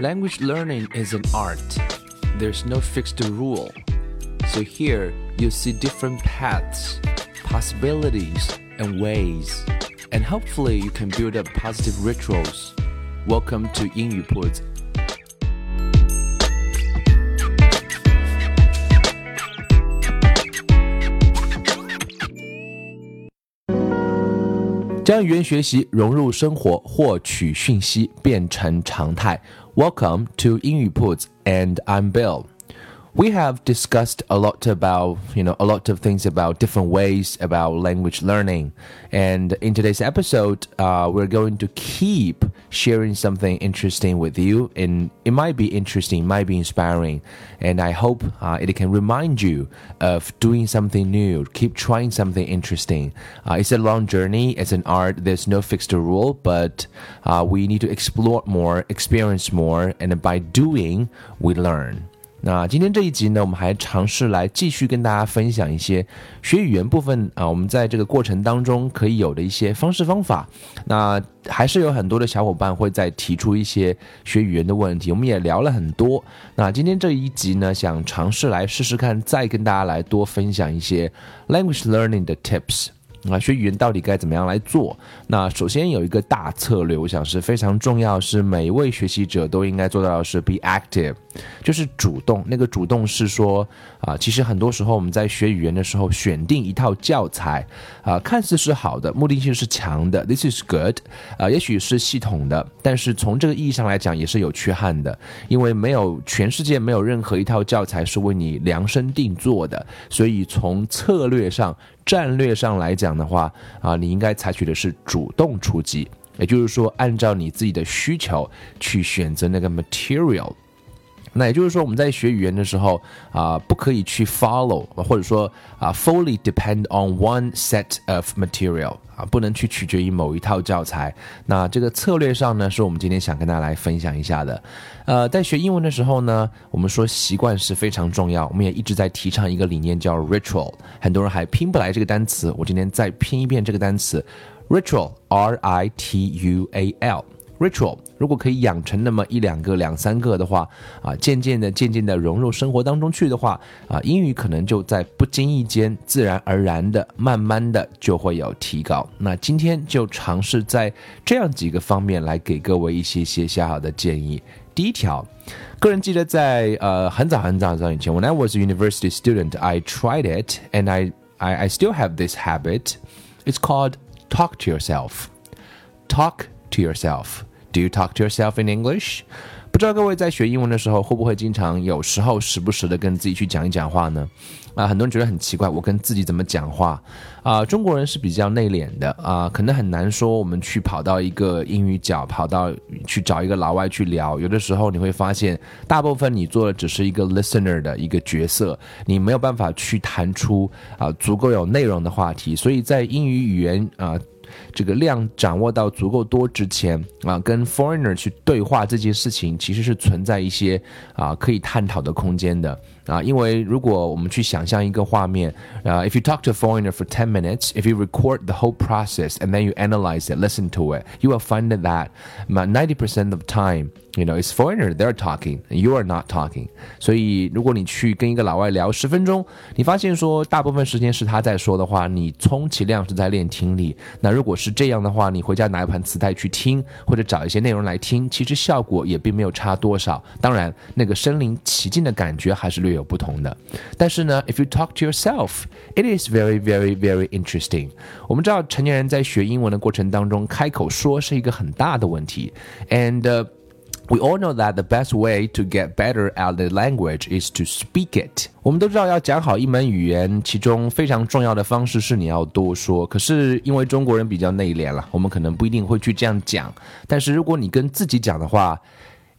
Language learning is an art. There's no fixed rule. So here you see different paths, possibilities, and ways. And hopefully you can build up positive rituals. Welcome to 英语铺子。将语言学习融入生活，获取讯息变成常态。 Welcome to 英语 Puts, and I'm Bill. We have discussed a lot about, you know, a lot of things about different ways about language learning. And in today's episode, uh, we're going to keep sharing something interesting with you. And it might be interesting, might be inspiring. And I hope uh, it can remind you of doing something new, keep trying something interesting. Uh, it's a long journey, it's an art, there's no fixed rule, but uh, we need to explore more, experience more, and by doing, we learn. 那今天这一集呢，我们还尝试来继续跟大家分享一些学语言部分啊，我们在这个过程当中可以有的一些方式方法。那还是有很多的小伙伴会在提出一些学语言的问题，我们也聊了很多。那今天这一集呢，想尝试来试试看，再跟大家来多分享一些 language learning 的 tips。啊，学语言到底该怎么样来做？那首先有一个大策略，我想是非常重要，是每一位学习者都应该做到的是 be active，就是主动。那个主动是说啊，其实很多时候我们在学语言的时候，选定一套教材啊，看似是好的，目的性是强的，this is good，啊，也许是系统的，但是从这个意义上来讲也是有缺憾的，因为没有全世界没有任何一套教材是为你量身定做的，所以从策略上。战略上来讲的话，啊，你应该采取的是主动出击，也就是说，按照你自己的需求去选择那个 material。那也就是说，我们在学语言的时候啊，不可以去 follow，或者说啊，fully depend on one set of material 啊，不能去取决于某一套教材。那这个策略上呢，是我们今天想跟大家来分享一下的。呃，在学英文的时候呢，我们说习惯是非常重要，我们也一直在提倡一个理念叫 ritual。很多人还拼不来这个单词，我今天再拼一遍这个单词，ritual，r i t u a l。Ritual，如果可以养成那么一两个、两三个的话，啊，渐渐的、渐渐的融入生活当中去的话，啊，英语可能就在不经意间、自然而然的、慢慢的就会有提高。那今天就尝试在这样几个方面来给各位一些些小小的建议。第一条，个人记得在呃很早很早很早以前，When I was university student, I tried it and I I I still have this habit. It's called talk to yourself. Talk to yourself. Do you talk to yourself in English？不知道各位在学英文的时候，会不会经常有时候时不时的跟自己去讲一讲话呢？啊，很多人觉得很奇怪，我跟自己怎么讲话？啊，中国人是比较内敛的啊，可能很难说我们去跑到一个英语角，跑到去找一个老外去聊。有的时候你会发现，大部分你做的只是一个 listener 的一个角色，你没有办法去谈出啊足够有内容的话题。所以在英语语言啊。这个量掌握到足够多之前啊，跟 foreigner 去对话这件事情，其实是存在一些啊可以探讨的空间的。啊。因为如果我们去想象一个画面啊，if you talk to a foreigner for ten minutes, if you record the whole process and then you analyze it, listen to it, you will find that ninety percent of time. You know, it's foreigner they're talking, you are not talking. 所以，如果你去跟一个老外聊十分钟，你发现说大部分时间是他在说的话，你充其量是在练听力。那如果是这样的话，你回家拿一盘磁带去听，或者找一些内容来听，其实效果也并没有差多少。当然，那个身临其境的感觉还是略有不同的。但是呢，if you talk to yourself, it is very, very, very interesting. 我们知道，成年人在学英文的过程当中，开口说是一个很大的问题，and We all know that the best way to get better at the language is to speak it。我们都知道，要讲好一门语言，其中非常重要的方式是你要多说。可是因为中国人比较内敛了，我们可能不一定会去这样讲。但是如果你跟自己讲的话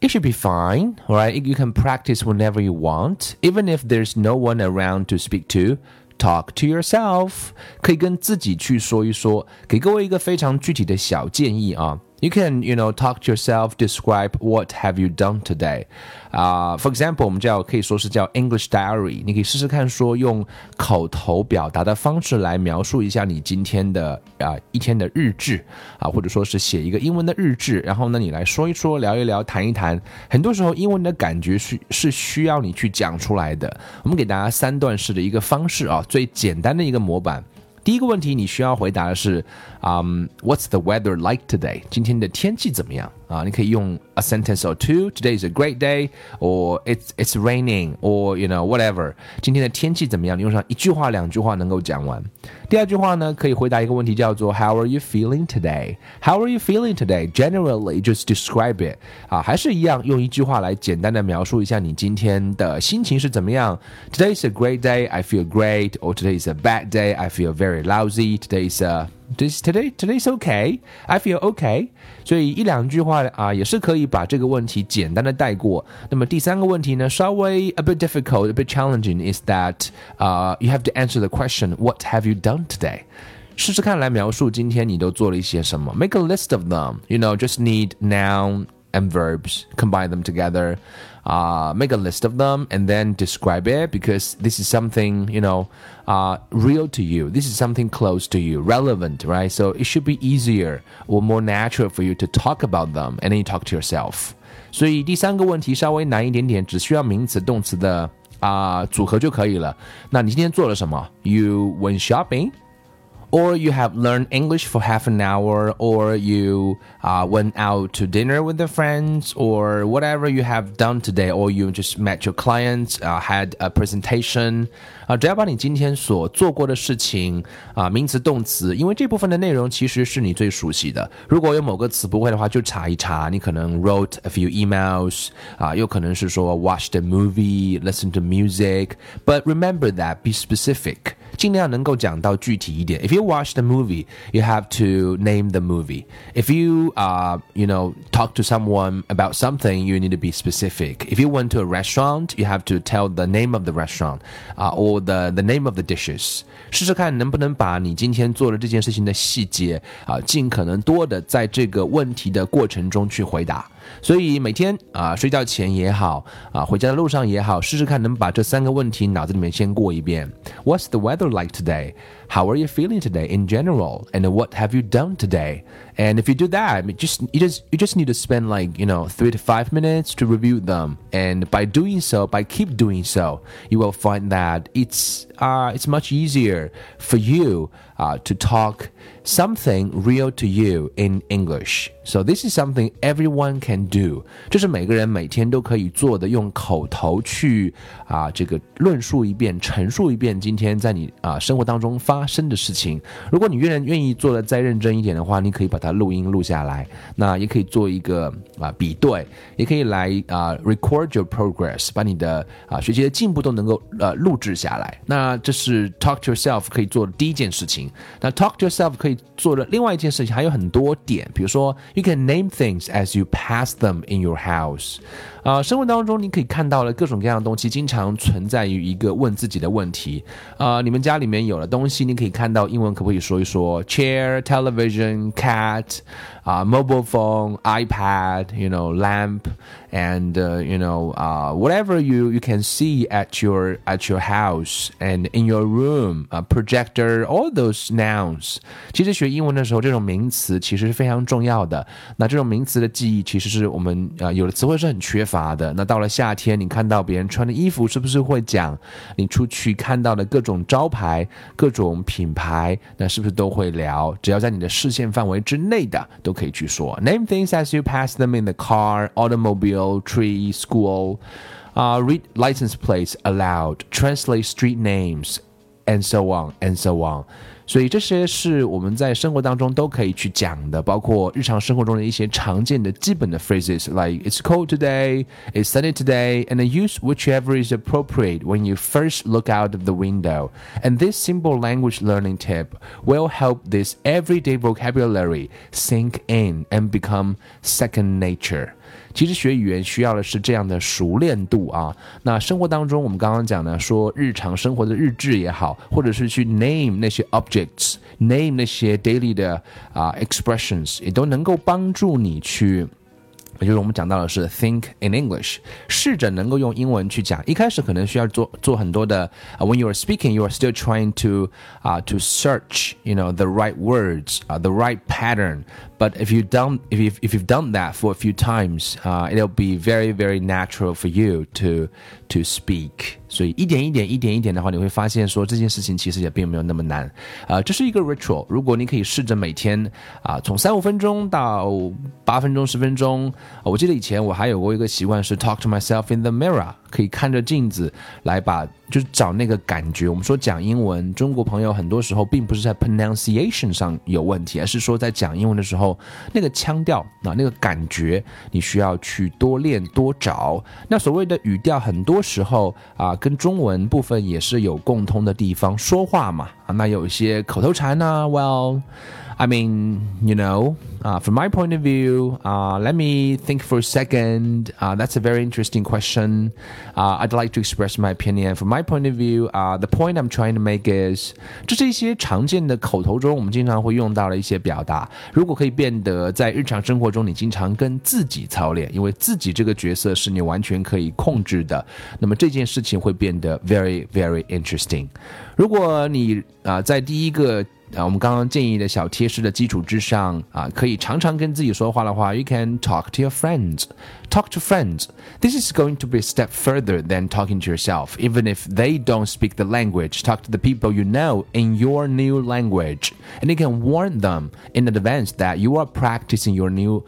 ，It should be fine, right? You can practice whenever you want, even if there's no one around to speak to. Talk to yourself，可以跟自己去说一说。给各位一个非常具体的小建议啊。 You can, you know, talk to yourself, describe what have you done today. 啊、，For example，我们叫可以说是叫 English diary。你可以试试看，说用口头表达的方式来描述一下你今天的啊、一天的日志啊，或者说是写一个英文的日志。然后呢，你来说一说，聊一聊，谈一谈。很多时候，英文的感觉是是需要你去讲出来的。我们给大家三段式的一个方式啊，最简单的一个模板。第一个问题你需要回答的是，嗯、um,，What's the weather like today？今天的天气怎么样 啊？你可以用 a sentence or two. Today is a great day, or it's it's raining, or you know whatever. 今天的天气怎么样？你用上一句话、两句话能够讲完。第二句话呢，可以回答一个问题，叫做 How are you feeling today? How are you feeling today? Generally, just describe it. 啊，还是一样，用一句话来简单的描述一下你今天的心情是怎么样。Today is a great day. I feel great. Or today is a bad day. I feel very lousy. Today is a this today today's okay. I feel okay. 所以一两句话啊，也是可以把这个问题简单的带过。那么第三个问题呢，稍微 a bit difficult, a bit challenging is that uh you have to answer the question, What have you done today? 试试看来描述今天你都做了一些什么。Make a list of them. You know, just need noun and verbs, combine them together. Uh, make a list of them and then describe it because this is something you know uh, real to you. This is something close to you, relevant, right? So it should be easier or more natural for you to talk about them and then you talk to yourself. 所以第三个问题稍微难一点点，只需要名词动词的啊、呃、组合就可以了。那你今天做了什么？You went shopping or you have learned English for half an hour, or you uh, went out to dinner with the friends, or whatever you have done today, or you just met your clients, uh, had a presentation. 啊，只要把你今天所做过的事情啊，名词、动词，因为这部分的内容其实是你最熟悉的。如果有某个词不会的话，就查一查。你可能 wrote a few emails 啊，有可能是说 watched a movie, listen to music. But remember that be specific. 尽量能够讲到具体一点。If you watch the movie, you have to name the movie. If you uh, you know, talk to someone about something, you need to be specific. If you went to a restaurant, you have to tell the name of the restaurant, uh, or the the name of the dishes. 试试看能不能把你今天做的这件事情的细节啊，尽可能多的在这个问题的过程中去回答。 所以每天啊，睡觉前也好啊，回家的路上也好，试试看能把这三个问题脑子里面先过一遍。What's the weather like today? How are you feeling today in general? And what have you done today? And if you do that, just you just you just need to spend like you know three to five minutes to review them. And by doing so, by keep doing so, you will find that it's uh it's much easier for you uh to talk something real to you in English. So this is something everyone can do. 这是每个人每天都可以做的，用口头去啊这个论述一遍、陈述一遍今天在你啊生活当中 发生的事情。如果你愿愿意做的再认真一点的话，你可以把它录音录下来，那也可以做一个啊比对，也可以来啊 record your progress，把你的啊学习的进步都能够呃录制下来。那这是 talk to yourself 可以做的第一件事情。那 talk to yourself 可以做的另外一件事情还有很多点，比如说 you can name things as you pass them in your house。啊，生活当中你可以看到了各种各样的东西，经常存在于一个问自己的问题。啊，你们家里面有了东西，你可以看到英文可不可以说一说？chair、television、cat、 啊、mobile phone、iPad、you know, lamp, and you know uh, whatever you you can see at your at your house and in your room, a projector, all those nouns。其实学英文的时候，这种名词其实是非常重要的。那这种名词的记忆，其实是我们啊、呃、有的词汇是很缺乏的。那到了夏天，你看到别人穿的衣服，是不是会讲？你出去看到的各种招牌、各种品牌，那是不是都会聊？只要在你的视线范围之内的，都可以去说。Name things as you pass them in the car, automobile, tree, school. Uh, read license plates aloud. Translate street names, and so on and so on. 所以这些是我们在生活当中都可以去讲的，包括日常生活中的一些常见的基本的 phrases，like it's cold today, it's sunny today, and use whichever is appropriate when you first look out of the window. And this simple language learning tip will help this everyday vocabulary sink in and become second nature. 其实学语言需要的是这样的熟练度啊。那生活当中，我们刚刚讲的，说日常生活的日志也好，或者是去 name 那些 objects，name 那些 daily 的啊 expressions，也都能够帮助你去。也就是我们讲到的是 think in English，试着能够用英文去讲。一开始可能需要做做很多的啊、uh,，when you are speaking, you are still trying to 啊、uh, to search, you know, the right words, 啊、uh, the right pattern. But if you done if you if you've done that for a few times, uh, it'll be very very natural for you to to speak. 所以一点一点一点一点的话，你会发现说这件事情其实也并没有那么难。啊，这是一个 ritual。如果你可以试着每天啊，从三五分钟到八分钟、十分钟。 我记得以前我还有过一个习惯是 talk to myself in the mirror，可以看着镜子来把就是找那个感觉。我们说讲英文，中国朋友很多时候并不是在 pronunciation 上有问题，而是说在讲英文的时候那个腔调啊，那个感觉，你需要去多练多找。那所谓的语调，很多时候啊。跟中文部分也是有共通的地方，说话嘛啊，那有一些口头禅呢。Well, I mean, you know, uh, from my point of view, uh, let me think for a second. Uh, that's a very interesting question. Uh, I'd like to express my opinion. From my point of view, uh, the point I'm trying to make is，这是一些常见的口头中我们经常会用到的一些表达。如果可以变得在日常生活中你经常跟自己操练，因为自己这个角色是你完全可以控制的，那么这件事情会变得 very very interesting。如果你啊在第一个 啊，我们刚刚建议的小贴士的基础之上啊，可以常常跟自己说话的话，you can talk to your friends, talk to friends. This is going to be a step further than talking to yourself, even if they don't speak the language. Talk to the people you know in your new language, and you can warn them in advance that you are practicing your new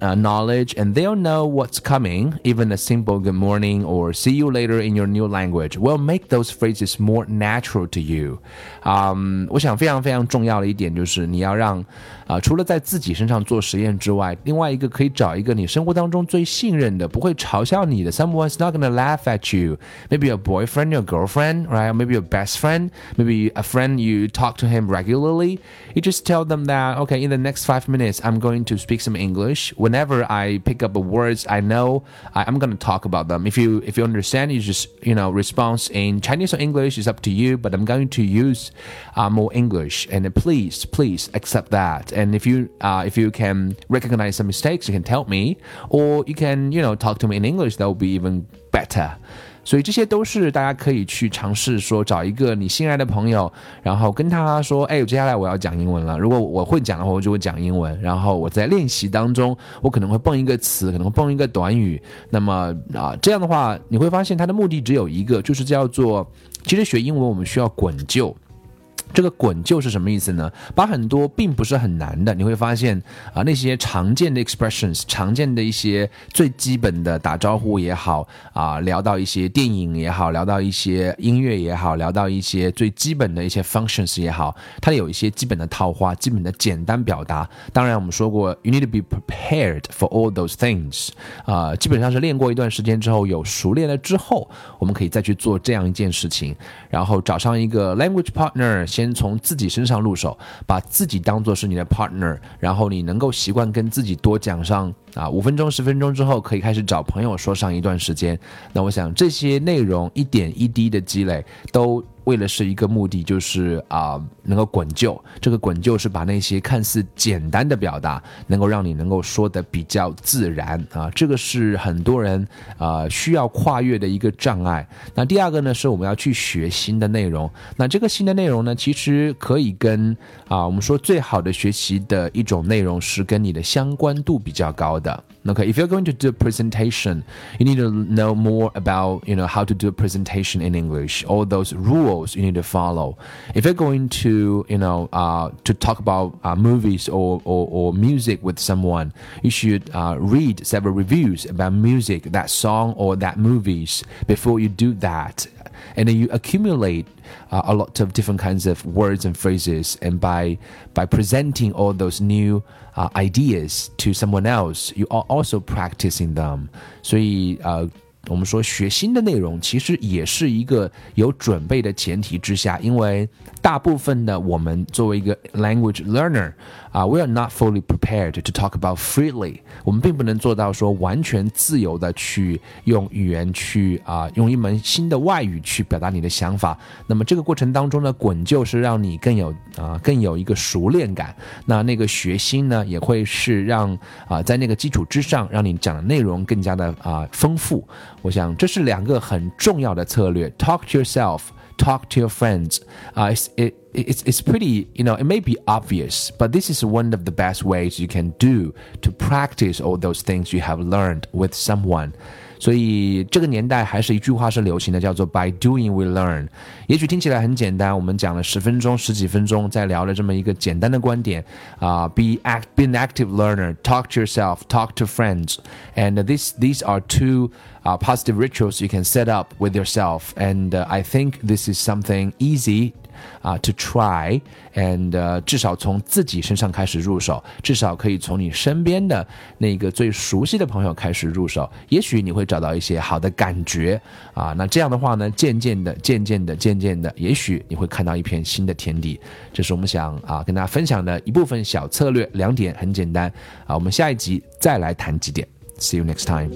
uh, knowledge and they'll know what's coming. Even a simple good morning or see you later in your new language will make those phrases more natural to you. 嗯、um,，我想非常非常重要的一点就是你要让啊、呃，除了在自己身上做实验之外，另外一个可以找一个你生活当中最信任的，不会嘲笑你的，someone's not gonna laugh at you. Maybe your boyfriend, your girlfriend, right? Maybe your best friend, maybe a friend you talk to him regularly. You just tell them that okay, in the next five minutes, I'm going to speak some English. Whenever I pick up words, I know I, am gonna talk about them. If you if you understand, you just you know response in Chinese or English is up to you. But I'm going to use uh, more English, and please please accept that. And if you uh, if you can recognize some mistakes, you can tell me, or you can you know talk to me in English. That would be even better. 所以这些都是大家可以去尝试说，找一个你心爱的朋友，然后跟他说：“哎，接下来我要讲英文了。如果我会讲的话，我就会讲英文。然后我在练习当中，我可能会蹦一个词，可能会蹦一个短语。那么啊，这样的话，你会发现它的目的只有一个，就是叫做，其实学英文我们需要滚就。”这个滚就是什么意思呢？把很多并不是很难的，你会发现啊，那些常见的 expressions，常见的一些最基本的打招呼也好啊，聊到一些电影也好，聊到一些音乐也好，聊到一些最基本的一些 functions 也好，它有一些基本的套话，基本的简单表达。当然，我们说过，you need to be prepared for all those things。啊，基本上是练过一段时间之后，有熟练了之后，我们可以再去做这样一件事情，然后找上一个 language partner。先从自己身上入手，把自己当做是你的 partner，然后你能够习惯跟自己多讲上啊五分钟、十分钟之后，可以开始找朋友说上一段时间。那我想这些内容一点一滴的积累都。为了是一个目的，就是啊，能够滚就。这个滚就是把那些看似简单的表达，能够让你能够说的比较自然啊。这个是很多人啊需要跨越的一个障碍。那第二个呢，是我们要去学新的内容。那这个新的内容呢，其实可以跟啊，我们说最好的学习的一种内容是跟你的相关度比较高的。Okay, if you're going to do a presentation, you need to know more about you know how to do a presentation in English, all those rules rules you need to follow. If you're going to, you know, uh, to talk about uh, movies or, or, or, music with someone, you should uh, read several reviews about music, that song or that movies before you do that. And then you accumulate uh, a lot of different kinds of words and phrases, and by by presenting all those new uh, ideas to someone else, you are also practicing them. 所以呃。 我们说学新的内容其实也是一个有准备的前提之下，因为大部分的我们作为一个 language learner 啊，we are not fully prepared to talk about freely。我们并不能做到说完全自由的去用语言去啊，用一门新的外语去表达你的想法。那么这个过程当中呢，滚就是让你更有啊，更有一个熟练感。那那个学新呢，也会是让啊，在那个基础之上，让你讲的内容更加的啊丰富。我想这是两个很重要的策略：talk to yourself。Talk to your friends. Uh, it's, it, it's, it's pretty, you know, it may be obvious, but this is one of the best ways you can do to practice all those things you have learned with someone. 所以这个年代还是一句话是流行的，叫做 “By doing we learn”。也许听起来很简单，我们讲了十分钟、十几分钟，在聊了这么一个简单的观点啊、uh,，be act be an active learner, talk to yourself, talk to friends, and this these are two uh, positive rituals you can set up with yourself. And uh, I think this is something easy 啊，to try and，至少从自己身上开始入手，至少可以从你身边的那个最熟悉的朋友开始入手，也许你会找到一些好的感觉啊。那这样的话呢，渐渐的、渐渐的、渐渐的，也许你会看到一片新的天地。这是我们想啊跟大家分享的一部分小策略，两点很简单啊。我们下一集再来谈几点。See you next time.